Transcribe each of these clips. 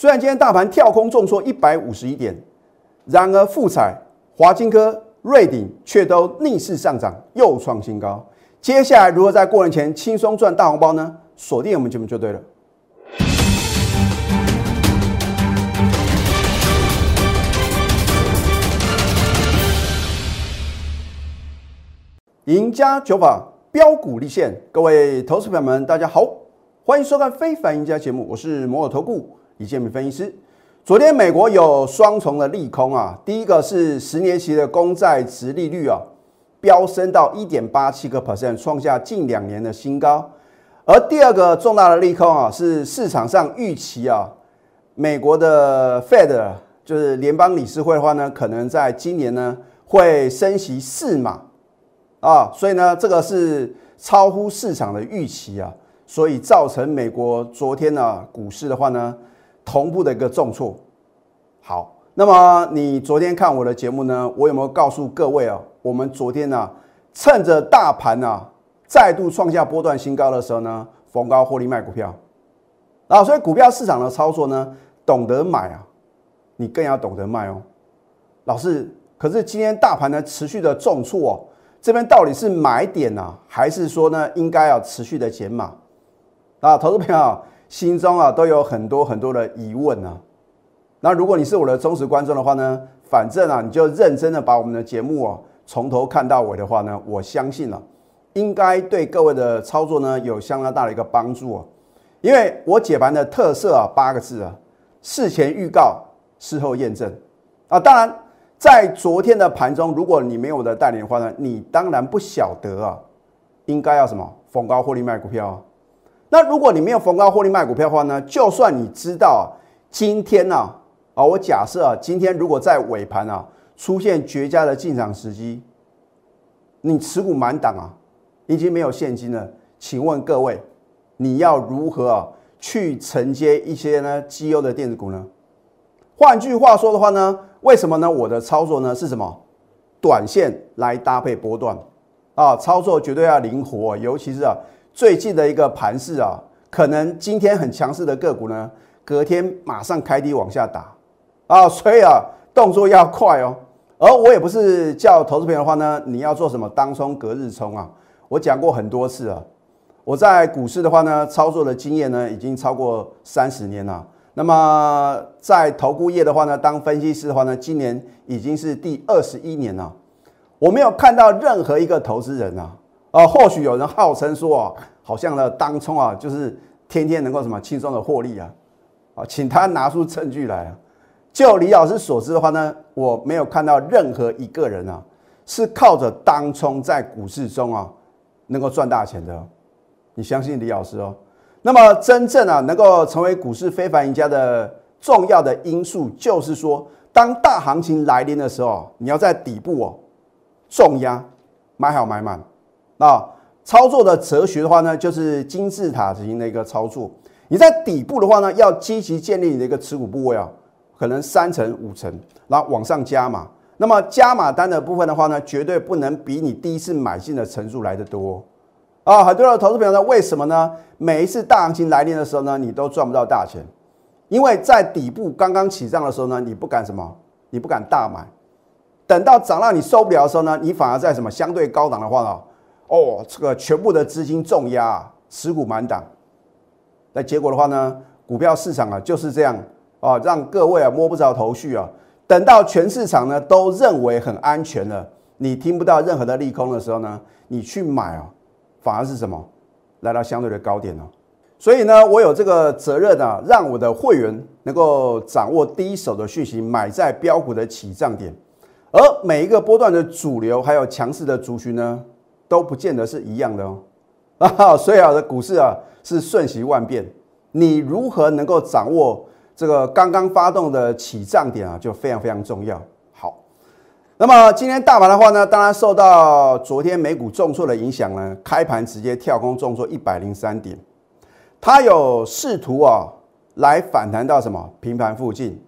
虽然今天大盘跳空重挫一百五十一点，然而富彩、华金科、瑞鼎却都逆势上涨，又创新高。接下来如何在过年前轻松赚大红包呢？锁定我们节目就对了。赢家九法标股立现，各位投资朋友们，大家好，欢迎收看《非凡赢家》节目，我是摩尔投顾李建明分析师。昨天美国有双重的利空啊，第一个是十年期的公债值利率啊飙升到一点八七个 percent，创下近两年的新高。而第二个重大的利空啊，是市场上预期啊，美国的 Fed 就是联邦理事会的话呢，可能在今年呢会升息四码。啊，所以呢，这个是超乎市场的预期啊，所以造成美国昨天呢股市的话呢，同步的一个重挫。好，那么你昨天看我的节目呢，我有没有告诉各位啊？我们昨天呢，趁着大盘呢再度创下波段新高的时候呢，逢高获利卖股票。啊，所以股票市场的操作呢，懂得买啊，你更要懂得卖哦。老师，可是今天大盘呢持续的重挫哦。这边到底是买点呢，还是说呢，应该要持续的减码？啊，投资朋友心中啊都有很多很多的疑问啊。那如果你是我的忠实观众的话呢，反正啊你就认真的把我们的节目啊从头看到尾的话呢，我相信啊，应该对各位的操作呢有相当大的一个帮助啊。因为我解盘的特色啊八个字啊，事前预告，事后验证啊，当然。在昨天的盘中，如果你没有我的带领的话呢，你当然不晓得啊，应该要什么逢高获利卖股票。那如果你没有逢高获利卖股票的话呢，就算你知道今天呢，啊，我假设啊，今天如果在尾盘啊出现绝佳的进场时机，你持股满档啊，已经没有现金了，请问各位，你要如何啊去承接一些呢绩优的电子股呢？换句话说的话呢？为什么呢？我的操作呢是什么？短线来搭配波段啊，操作绝对要灵活，尤其是啊最近的一个盘势啊，可能今天很强势的个股呢，隔天马上开低往下打啊，所以啊动作要快哦。而我也不是叫投资朋友的话呢，你要做什么当冲隔日冲啊？我讲过很多次啊，我在股市的话呢，操作的经验呢已经超过三十年了。那么在投顾业的话呢，当分析师的话呢，今年已经是第二十一年了。我没有看到任何一个投资人啊，啊，或许有人号称说啊，好像呢当冲啊，就是天天能够什么轻松的获利啊，啊，请他拿出证据来啊。就李老师所知的话呢，我没有看到任何一个人啊，是靠着当冲在股市中啊，能够赚大钱的。你相信李老师哦？那么，真正啊能够成为股市非凡赢家的重要的因素，就是说，当大行情来临的时候，你要在底部哦重压买好买满。那操作的哲学的话呢，就是金字塔型的一个操作。你在底部的话呢，要积极建立你的一个持股部位啊，可能三成五成，然后往上加码。那么加码单的部分的话呢，绝对不能比你第一次买进的层数来的多。啊，很多的投资朋友呢，为什么呢？每一次大行情来临的时候呢，你都赚不到大钱，因为在底部刚刚起涨的时候呢，你不敢什么？你不敢大买，等到涨到你受不了的时候呢，你反而在什么相对高档的话呢？哦，这个全部的资金重压，持股满档，那结果的话呢，股票市场啊就是这样啊，让各位啊摸不着头绪啊。等到全市场呢都认为很安全了，你听不到任何的利空的时候呢，你去买啊。反而是什么？来到相对的高点呢？所以呢，我有这个责任啊，让我的会员能够掌握第一手的讯息，买在标股的起涨点。而每一个波段的主流还有强势的族群呢，都不见得是一样的哦。啊，所以啊，的股市啊是瞬息万变，你如何能够掌握这个刚刚发动的起涨点啊，就非常非常重要。好。那么今天大盘的话呢，当然受到昨天美股重挫的影响呢，开盘直接跳空重挫一百零三点，它有试图啊来反弹到什么？平盘附近，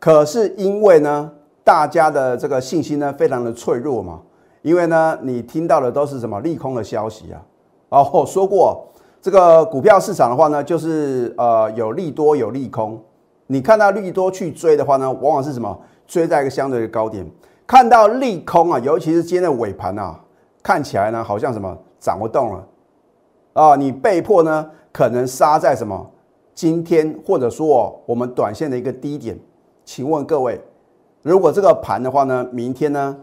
可是因为呢大家的这个信心呢非常的脆弱嘛，因为呢你听到的都是什么利空的消息啊，哦我说过这个股票市场的话呢，就是呃有利多有利空，你看到利多去追的话呢，往往是什么？追在一个相对的高点。看到利空啊，尤其是今天的尾盘啊，看起来呢好像什么涨不动了啊，你被迫呢可能杀在什么今天或者说我们短线的一个低点。请问各位，如果这个盘的话呢，明天呢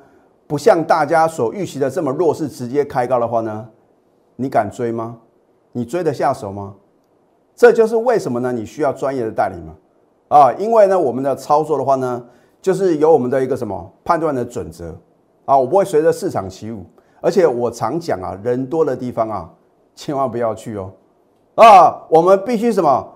不像大家所预期的这么弱势，直接开高的话呢，你敢追吗？你追得下手吗？这就是为什么呢？你需要专业的代理嘛？啊，因为呢，我们的操作的话呢。就是有我们的一个什么判断的准则啊，我不会随着市场起舞，而且我常讲啊，人多的地方啊，千万不要去哦啊，我们必须什么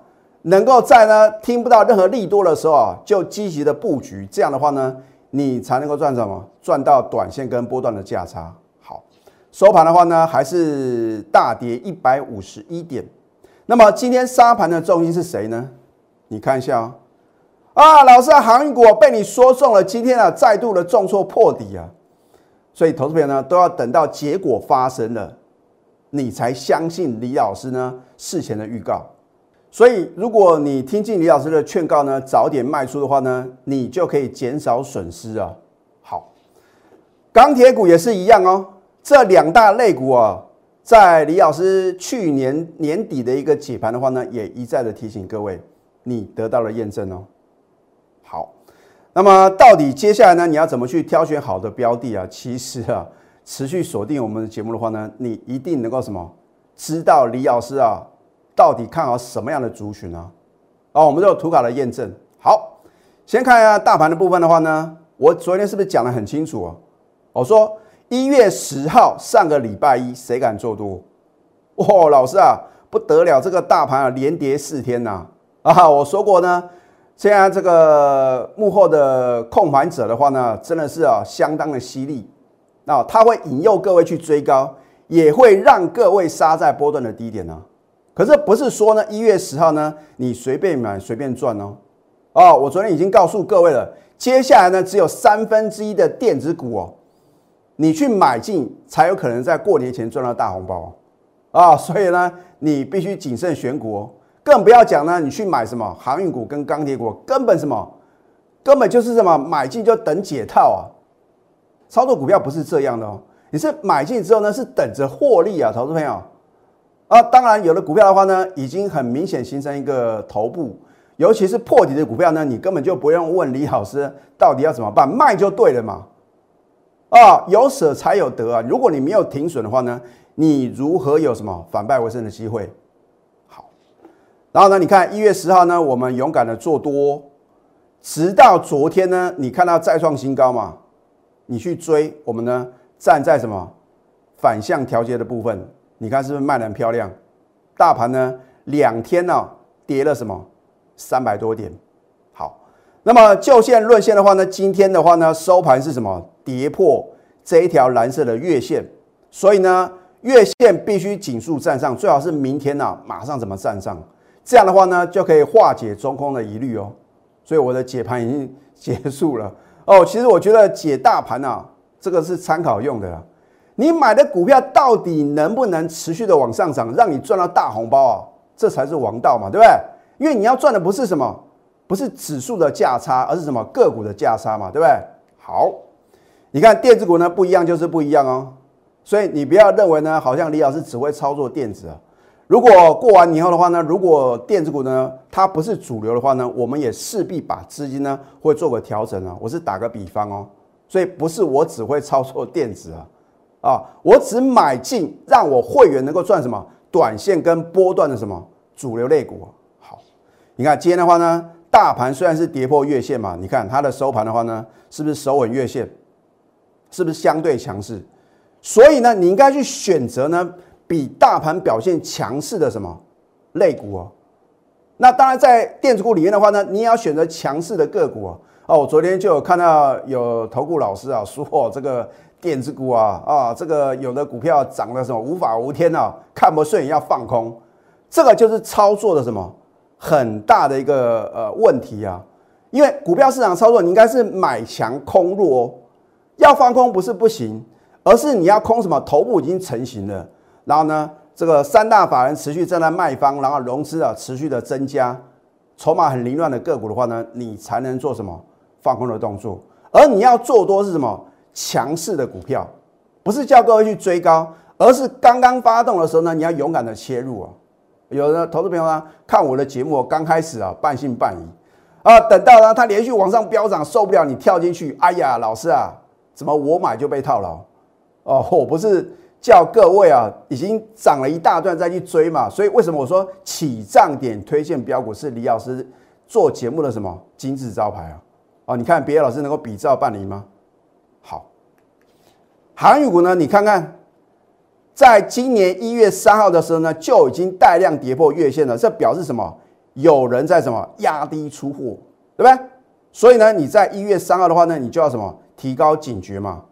能够在呢听不到任何利多的时候啊，就积极的布局，这样的话呢，你才能够赚什么？赚到短线跟波段的价差。好，收盘的话呢，还是大跌一百五十一点。那么今天沙盘的重心是谁呢？你看一下啊。啊，老师啊，航运股被你说中了，今天啊再度的重挫破底啊，所以投资朋友呢都要等到结果发生了，你才相信李老师呢事前的预告。所以如果你听进李老师的劝告呢，早点卖出的话呢，你就可以减少损失啊。好，钢铁股也是一样哦，这两大类股啊，在李老师去年年底的一个解盘的话呢，也一再的提醒各位，你得到了验证哦。好，那么到底接下来呢？你要怎么去挑选好的标的啊？其实啊，持续锁定我们的节目的话呢，你一定能够什么知道李老师啊到底看好什么样的族群呢？哦，我们都有图卡的验证。好，先看一下大盘的部分的话呢，我昨天是不是讲的很清楚啊？我说一月十号上个礼拜一，谁敢做多？哇，老师啊，不得了，这个大盘啊连跌四天呐！啊，我说过呢。现在这个幕后的控盘者的话呢，真的是啊相当的犀利啊，他会引诱各位去追高，也会让各位杀在波段的低点呢。可是不是说呢一月十号呢你随便买随便赚哦。哦，我昨天已经告诉各位了，接下来呢只有三分之一的电子股哦，你去买进才有可能在过年前赚到大红包哦啊，所以呢你必须谨慎选股哦。更不要讲呢，你去买什么航运股跟钢铁股，根本什么，根本就是什么买进就等解套啊！操作股票不是这样的哦，你是买进之后呢，是等着获利啊，投资朋友啊。当然，有的股票的话呢，已经很明显形成一个头部，尤其是破底的股票呢，你根本就不用问李老师到底要怎么办，卖就对了嘛。啊，有舍才有得啊！如果你没有停损的话呢，你如何有什么反败为胜的机会？好然后呢？你看一月十号呢，我们勇敢的做多，直到昨天呢，你看到再创新高嘛？你去追，我们呢站在什么反向调节的部分？你看是不是卖的很漂亮？大盘呢两天呢跌了什么三百多点？好，那么就线论线的话呢，今天的话呢收盘是什么？跌破这一条蓝色的月线，所以呢月线必须紧速站上，最好是明天呢马上怎么站上？这样的话呢，就可以化解中空的疑虑哦。所以我的解盘已经结束了哦。其实我觉得解大盘啊，这个是参考用的。你买的股票到底能不能持续的往上涨，让你赚到大红包啊？这才是王道嘛，对不对？因为你要赚的不是什么，不是指数的价差，而是什么个股的价差嘛，对不对？好，你看电子股呢不一样就是不一样哦。所以你不要认为呢，好像李老师只会操作电子啊。如果过完年后的话呢，如果电子股呢它不是主流的话呢，我们也势必把资金呢会做个调整啊。我是打个比方哦，所以不是我只会操作电子啊，啊，我只买进让我会员能够赚什么短线跟波段的什么主流类股。好，你看今天的话呢，大盘虽然是跌破月线嘛，你看它的收盘的话呢，是不是守稳月线？是不是相对强势？所以呢，你应该去选择呢。比大盘表现强势的什么类股哦？那当然在电子股里面的话呢，你也要选择强势的个股哦。哦，我昨天就有看到有投顾老师啊说这个电子股啊啊，这个有的股票涨得什么无法无天啊，看不顺眼要放空，这个就是操作的什么很大的一个呃问题啊。因为股票市场操作，你应该是买强空弱，哦，要放空不是不行，而是你要空什么头部已经成型了。然后呢，这个三大法人持续在那卖方，然后融资啊持续的增加，筹码很凌乱的个股的话呢，你才能做什么放空的动作。而你要做多是什么强势的股票，不是叫各位去追高，而是刚刚发动的时候呢，你要勇敢的切入啊。有的投资朋友呢，看我的节目刚开始啊，半信半疑啊，等到呢它连续往上飙涨，受不了，你跳进去，哎呀，老师啊，怎么我买就被套牢？哦，我不是叫各位啊，已经涨了一大段再去追嘛。所以为什么我说起涨点推荐标股是李老师做节目的什么金字招牌啊？哦，你看别的老师能够比照办理吗？好，航运股呢？你看看，在今年一月三号的时候呢，就已经带量跌破月线了。这表示什么？有人在什么压低出货，对不对？所以呢，你在一月三号的话呢，你就要什么提高警觉嘛？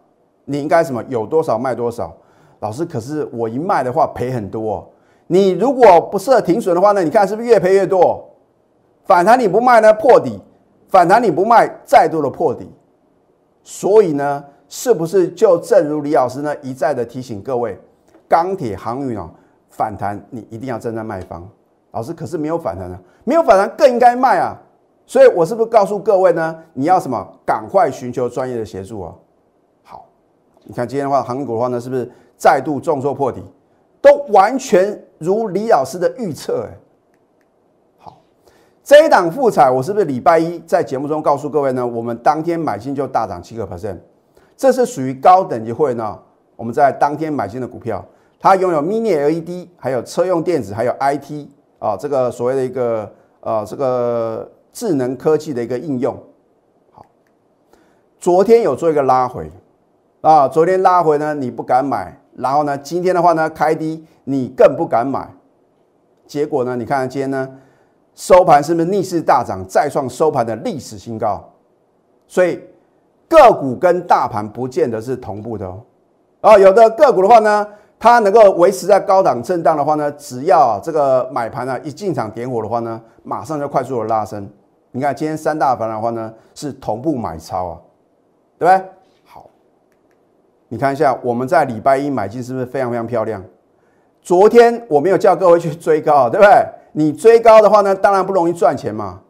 你应该什么有多少卖多少？老师，可是我一卖的话赔很多。你如果不设停损的话呢？你看是不是越赔越多？反弹你不卖呢，破底。反弹你不卖，再度的破底，所以呢，是不是就正如李老师呢一再的提醒各位，钢铁航运啊反弹你一定要站在卖方。老师可是没有反弹啊，没有反弹更应该卖啊。所以我是不是告诉各位呢？你要什么？赶快寻求专业的协助啊。好，你看今天的话，航运股的话呢，是不是再度重挫破底，都完全如李老师的预测哎。这一档复彩，我是不是礼拜一在节目中告诉各位呢？我们当天买进就大涨七个 percent，这是属于高等级会呢。我们在当天买进的股票，它拥有 mini LED，还有车用电子，还有 IT 啊，这个所谓的一个呃这个智能科技的一个应用。好，昨天有做一个拉回啊，昨天拉回呢你不敢买，然后呢今天的话呢开低你更不敢买，结果呢你看今天呢。收盘是不是逆势大涨，再创收盘的历史新高？所以个股跟大盘不见得是同步的哦。哦，有的个股的话呢，它能够维持在高档震荡的话呢，只要啊这个买盘呢一进场点火的话呢，马上就快速的拉升。你看今天三大盘的话呢，是同步买超啊，对不对？好，你看一下我们在礼拜一买进是不是非常非常漂亮？昨天我没有叫各位去追高，对不对？你追高的话呢，当然不容易赚钱嘛，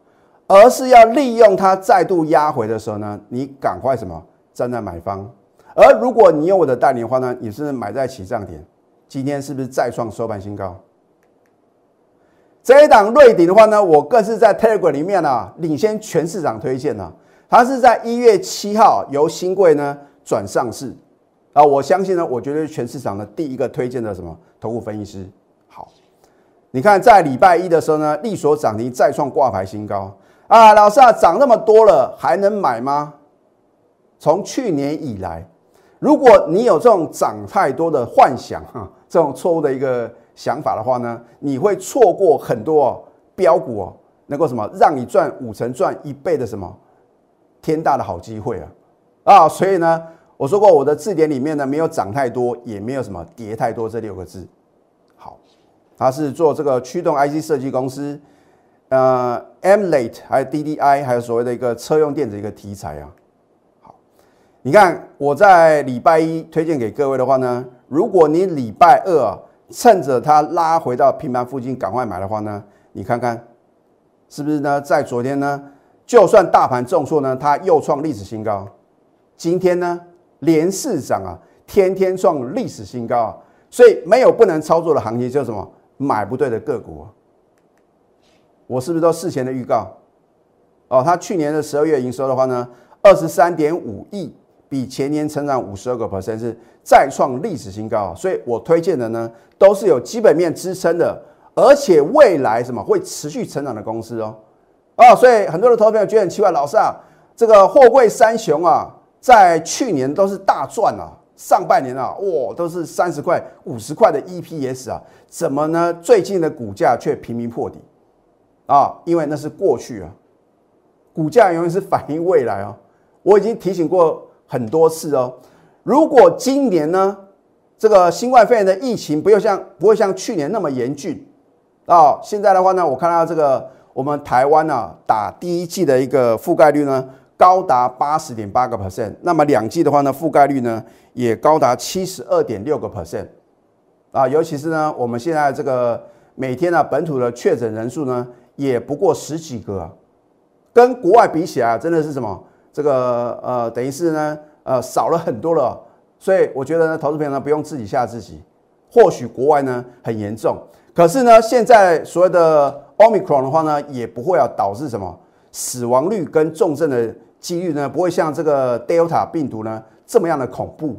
而是要利用它再度压回的时候呢，你赶快什么站在买方。而如果你有我的代理的话呢，你是买在起涨点，今天是不是再创收盘新高？这一档瑞鼎的话呢，我更是在 Telegram 里面呢领先全市场推荐呢，它是在一月七号由新贵呢转上市啊，我相信呢，我觉得是全市场的第一个推荐的什么投顾分析师。你看，在礼拜一的时候呢，利所涨停再创挂牌新高啊！老师啊，涨那么多了，还能买吗？从去年以来，如果你有这种涨太多的幻想哈，这种错误的一个想法的话呢，你会错过很多标股哦，能够什么让你赚五成、赚一倍的什么天大的好机会啊！啊，所以呢，我说过我的字典里面呢，没有涨太多，也没有什么跌太多这六个字。它是做这个驱动 IC 设计公司，呃，Mlate 还有 DDI，还有所谓的一个车用电子一个题材啊。好，你看我在礼拜一推荐给各位的话呢，如果你礼拜二啊趁着它拉回到平盘附近赶快买的话呢，你看看是不是呢？在昨天呢，就算大盘重挫呢，它又创历史新高。今天呢，连市涨啊，天天创历史新高啊，所以没有不能操作的行情，叫什么？买不对的个股，我是不是都事前的预告？哦，他去年的十二月营收的话呢，二十三点五亿，比前年成长五十二个 percent，是再创历史新高。所以我推荐的呢，都是有基本面支撑的，而且未来什么会持续成长的公司哦。哦，所以很多的投资友觉得很奇怪，老师啊，这个货柜三雄啊，在去年都是大赚啊。上半年啊，哇，都是三十块、五十块的 EPS 啊，怎么呢？最近的股价却频频破底啊，因为那是过去啊，股价永远是反映未来哦。我已经提醒过很多次哦，如果今年呢，这个新冠肺炎的疫情不要像不会像去年那么严峻啊，现在的话呢，我看到这个我们台湾呢，打第一季的一个覆盖率呢。高达八十点八个 percent，那么两季的话呢，覆盖率呢也高达七十二点六个 percent，啊，尤其是呢，我们现在这个每天呢本土的确诊人数呢也不过十几个，跟国外比起来，真的是什么？这个呃，等于是呢，呃，少了很多了。所以我觉得呢，投资朋友呢不用自己吓自己。或许国外呢很严重，可是呢，现在所谓的 Omicron 的话呢，也不会啊导致什么死亡率跟重症的几率呢，不会像这个 Delta 病毒呢这么样的恐怖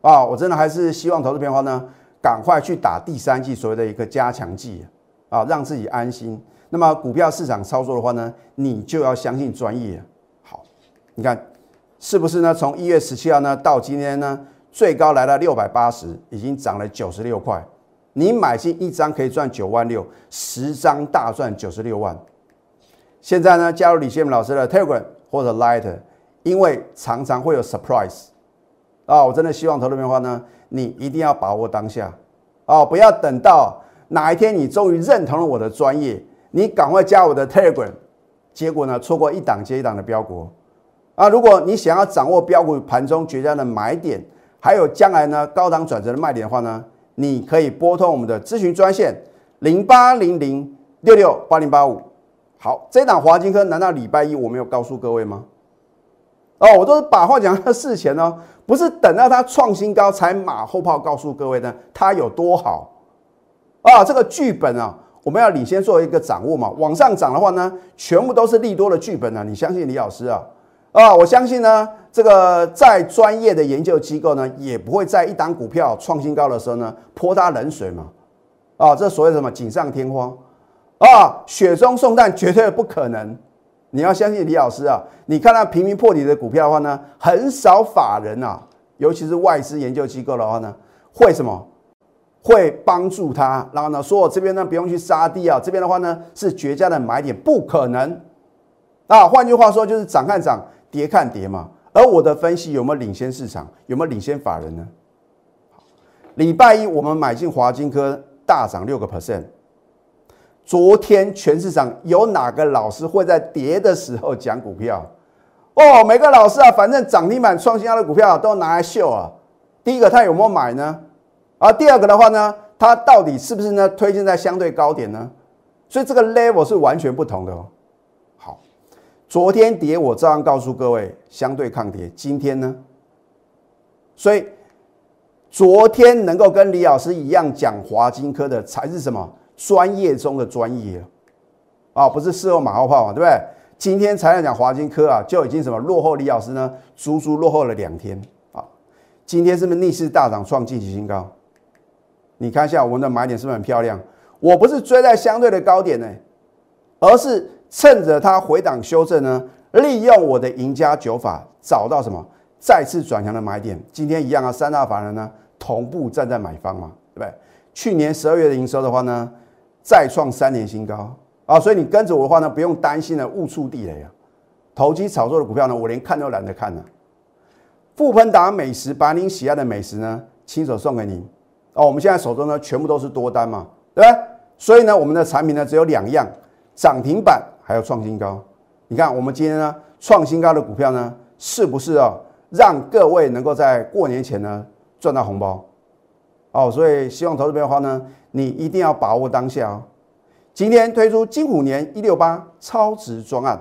啊！我真的还是希望投资朋友呢，赶快去打第三剂所谓的一个加强剂啊，让自己安心。那么股票市场操作的话呢，你就要相信专业。好，你看是不是呢？从一月十七号呢到今天呢？最高来到六百八十，已经涨了九十六块。你买进一张可以赚九万六，十张大赚九十六万。现在呢，加入李先老师的 Telegram 或者 Light，因为常常会有 surprise 啊！我真的希望投资的话呢，你一定要把握当下哦，不要等到哪一天你终于认同了我的专业，你赶快加我的 Telegram，结果呢，错过一档接一档的标股啊！如果你想要掌握标股盘中绝佳的买点，还有将来呢，高档转折的卖点的话呢，你可以拨通我们的咨询专线零八零零六六八零八五。好，这档华金科难道礼拜一我没有告诉各位吗？哦，我都是把话讲到事前哦，不是等到它创新高才马后炮告诉各位呢，它有多好啊？这个剧本啊，我们要领先做一个掌握嘛。往上涨的话呢，全部都是利多的剧本啊，你相信李老师啊？啊，我相信呢。这个再专业的研究机构呢，也不会在一档股票创新高的时候呢泼它冷水嘛？啊，这所谓什么锦上添花啊，雪中送炭绝对不可能。你要相信李老师啊！你看到频频破底的股票的话呢，很少法人啊，尤其是外资研究机构的话呢，会什么？会帮助他，然后呢，说我这边呢不用去杀地啊，这边的话呢是绝佳的买点，不可能啊！换句话说，就是涨看涨，跌看跌嘛。而我的分析有没有领先市场？有没有领先法人呢？礼拜一我们买进华金科大涨六个 percent。昨天全市场有哪个老师会在跌的时候讲股票？哦，每个老师啊，反正涨停板创新高的股票都拿来秀啊。第一个他有没有买呢？啊，第二个的话呢，他到底是不是呢推荐在相对高点呢？所以这个 level 是完全不同的哦。好昨天跌，我照样告诉各位相对抗跌。今天呢？所以昨天能够跟李老师一样讲华金科的，才是什么专业中的专业啊！不是事后马后炮嘛，对不对？今天才讲华金科啊，就已经什么落后李老师呢？足足落后了两天啊！今天是不是逆势大涨创近期新高？你看一下我们的买点是不是很漂亮？我不是追在相对的高点呢，而是。趁着它回档修正呢，利用我的赢家九法找到什么再次转强的买点。今天一样啊，三大法人呢同步站在买方嘛，对不对？去年十二月的营收的话呢，再创三年新高啊，所以你跟着我的话呢，不用担心的误触地雷啊。投机炒作的股票呢，我连看都懒得看了。富喷达美食把您喜爱的美食呢，亲手送给您哦。我们现在手中呢，全部都是多单嘛，对不对？所以呢，我们的产品呢，只有两样涨停板。还有创新高，你看我们今天呢创新高的股票呢，是不是啊让各位能够在过年前呢赚到红包？哦，所以希望投资朋友的话呢，你一定要把握当下哦。今天推出金虎年一六八超值专案，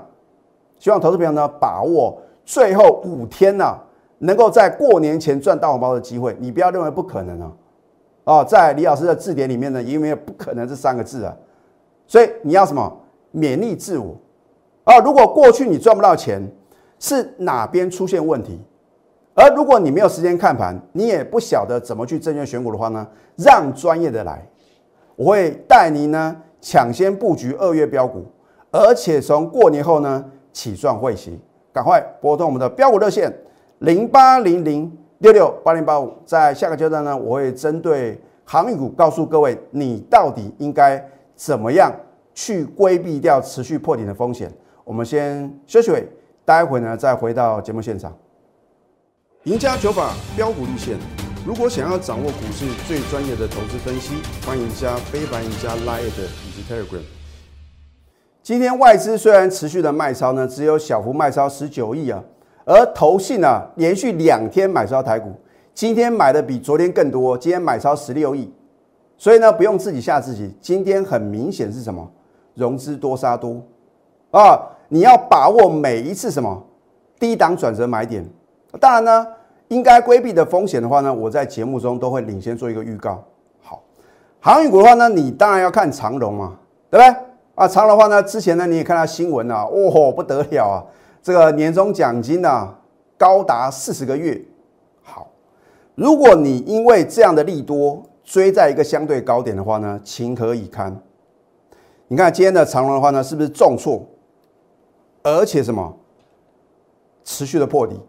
希望投资朋友呢把握最后五天呢，能够在过年前赚大红包的机会。你不要认为不可能啊！哦，在李老师的字典里面呢，因为不可能这三个字啊，所以你要什么？勉励自我啊！如果过去你赚不到钱，是哪边出现问题？而如果你没有时间看盘，你也不晓得怎么去证券选股的话呢？让专业的来，我会带您呢抢先布局二月标股，而且从过年后呢起赚会息。赶快拨通我们的标股热线零八零零六六八零八五。在下个阶段呢，我会针对航运股告诉各位，你到底应该怎么样？去规避掉持续破顶的风险。我们先休息会，待会呢再回到节目现场。赢家九法标股立线。如果想要掌握股市最专业的投资分析，欢迎加非凡、赢家 Line 以及 Telegram。今天外资虽然持续的卖超呢，只有小幅卖超十九亿啊，而投信呢连续两天买超台股，今天买的比昨天更多，今天买超十六亿。所以呢，不用自己吓自己。今天很明显是什么？融资多杀多啊！你要把握每一次什么低档转折买点。当然呢，应该规避的风险的话呢，我在节目中都会领先做一个预告。好，航运股的话呢，你当然要看长荣嘛，对不对？啊，长荣的话呢，之前呢你也看到新闻啊，哦不得了啊，这个年终奖金呢高达四十个月。好，如果你因为这样的利多追在一个相对高点的话呢，情何以堪？你看今天的长荣的话呢，是不是重挫？而且什么持续的破底？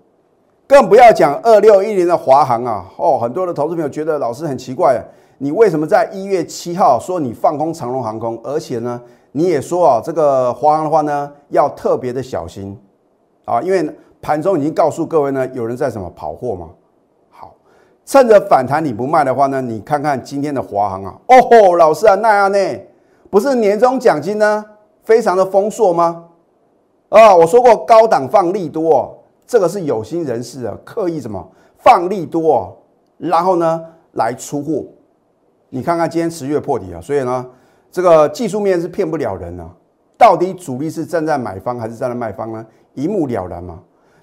更不要讲二六一零的华航啊！哦，很多的投资朋友觉得老师很奇怪，你为什么在一月七号说你放空长龙航空，而且呢，你也说啊，这个华航的话呢要特别的小心啊，因为盘中已经告诉各位呢，有人在什么跑货嘛。好，趁着反弹你不卖的话呢，你看看今天的华航啊，哦吼，老师啊，那样呢，不是年终奖金呢非常的丰硕吗？啊，我说过高档放利多。这个是有心人士啊，刻意什么放利多，然后呢来出货。你看看今天持续破底啊，所以呢，这个技术面是骗不了人啊。到底主力是站在买方还是站在卖方呢？一目了然嘛。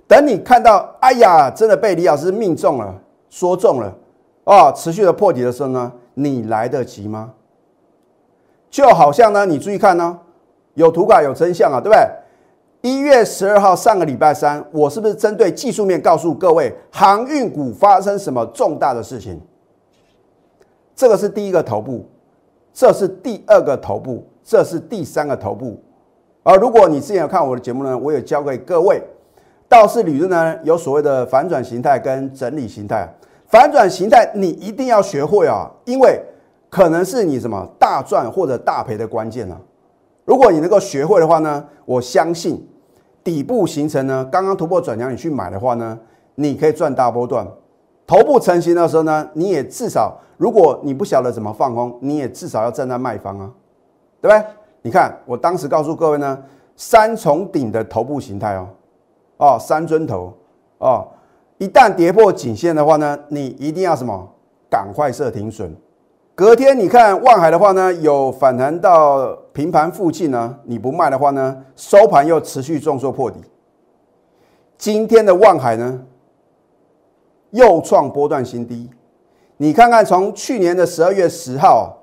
等你看到，哎呀，真的被李老师命中了，说中了啊，持续的破底的时候呢，你来得及吗？就好像呢，你注意看呢，有图卡有真相啊，对不对？一月十二号，上个礼拜三，我是不是针对技术面告诉各位，航运股发生什么重大的事情？这个是第一个头部，这是第二个头部，这是第三个头部。而如果你之前有看我的节目呢，我有教给各位，道氏理论呢有所谓的反转形态跟整理形态。反转形态你一定要学会啊，因为可能是你什么大赚或者大赔的关键啊。如果你能够学会的话呢，我相信。底部形成呢，刚刚突破转强，你去买的话呢，你可以赚大波段。头部成型的时候呢，你也至少，如果你不晓得怎么放空，你也至少要站在卖方啊，对不对？你看我当时告诉各位呢，三重顶的头部形态哦，哦，三尊头哦，一旦跌破颈线的话呢，你一定要什么，赶快设停损。隔天你看万海的话呢，有反弹到平盘附近呢，你不卖的话呢，收盘又持续重挫破底。今天的万海呢，又创波段新低。你看看从去年的十二月十号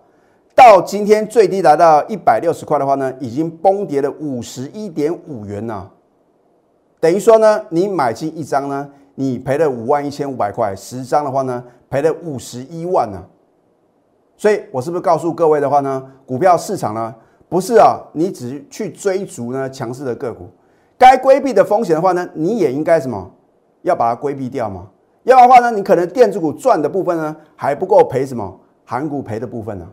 到今天最低达到一百六十块的话呢，已经崩跌了五十一点五元呐。等于说呢，你买进一张呢，你赔了五万一千五百块，十张的话呢，赔了五十一万呢。所以，我是不是告诉各位的话呢？股票市场呢，不是啊，你只去追逐呢强势的个股，该规避的风险的话呢，你也应该什么，要把它规避掉吗？要不然的话呢，你可能电子股赚的部分呢还不够赔什么，韩股赔的部分呢？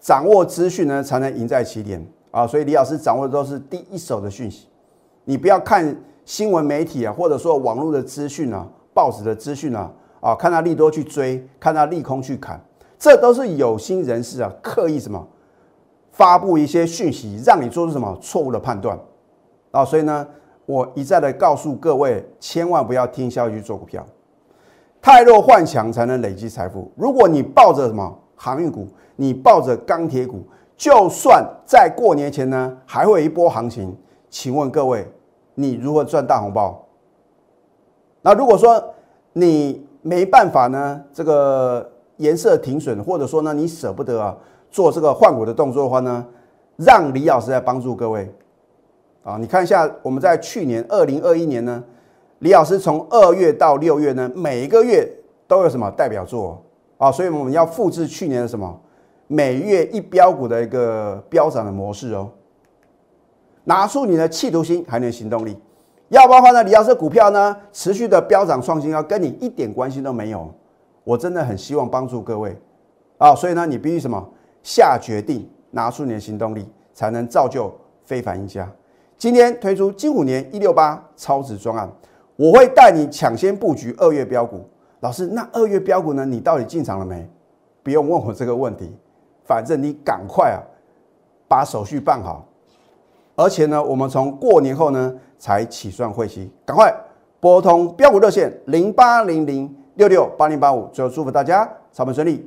掌握资讯呢，才能赢在起点啊！所以李老师掌握的都是第一手的讯息，你不要看新闻媒体啊，或者说网络的资讯啊，报纸的资讯啊，啊，看到利多去追，看到利空去砍。这都是有心人士啊，刻意什么发布一些讯息，让你做出什么错误的判断啊！所以呢，我一再的告诉各位，千万不要听消息去做股票，太弱换强才能累积财富。如果你抱着什么航运股，你抱着钢铁股，就算在过年前呢还会有一波行情，请问各位，你如何赚大红包？那如果说你没办法呢，这个。颜色停损，或者说呢，你舍不得啊做这个换股的动作的话呢，让李老师来帮助各位啊。你看一下，我们在去年二零二一年呢，李老师从二月到六月呢，每一个月都有什么代表作啊？所以我们要复制去年的什么每月一标股的一个飙涨的模式哦。拿出你的企图心，还有行动力。要不然的话呢，李老师股票呢持续的飙涨创新高，跟你一点关系都没有。我真的很希望帮助各位啊，所以呢，你必须什么下决定，拿出你的行动力，才能造就非凡赢家。今天推出金虎年一六八超值专案，我会带你抢先布局二月标股。老师，那二月标股呢？你到底进场了没？不用问我这个问题，反正你赶快啊，把手续办好。而且呢，我们从过年后呢才起算会期，赶快拨通标股热线零八零零。六六八零八五，最后祝福大家操盘顺利。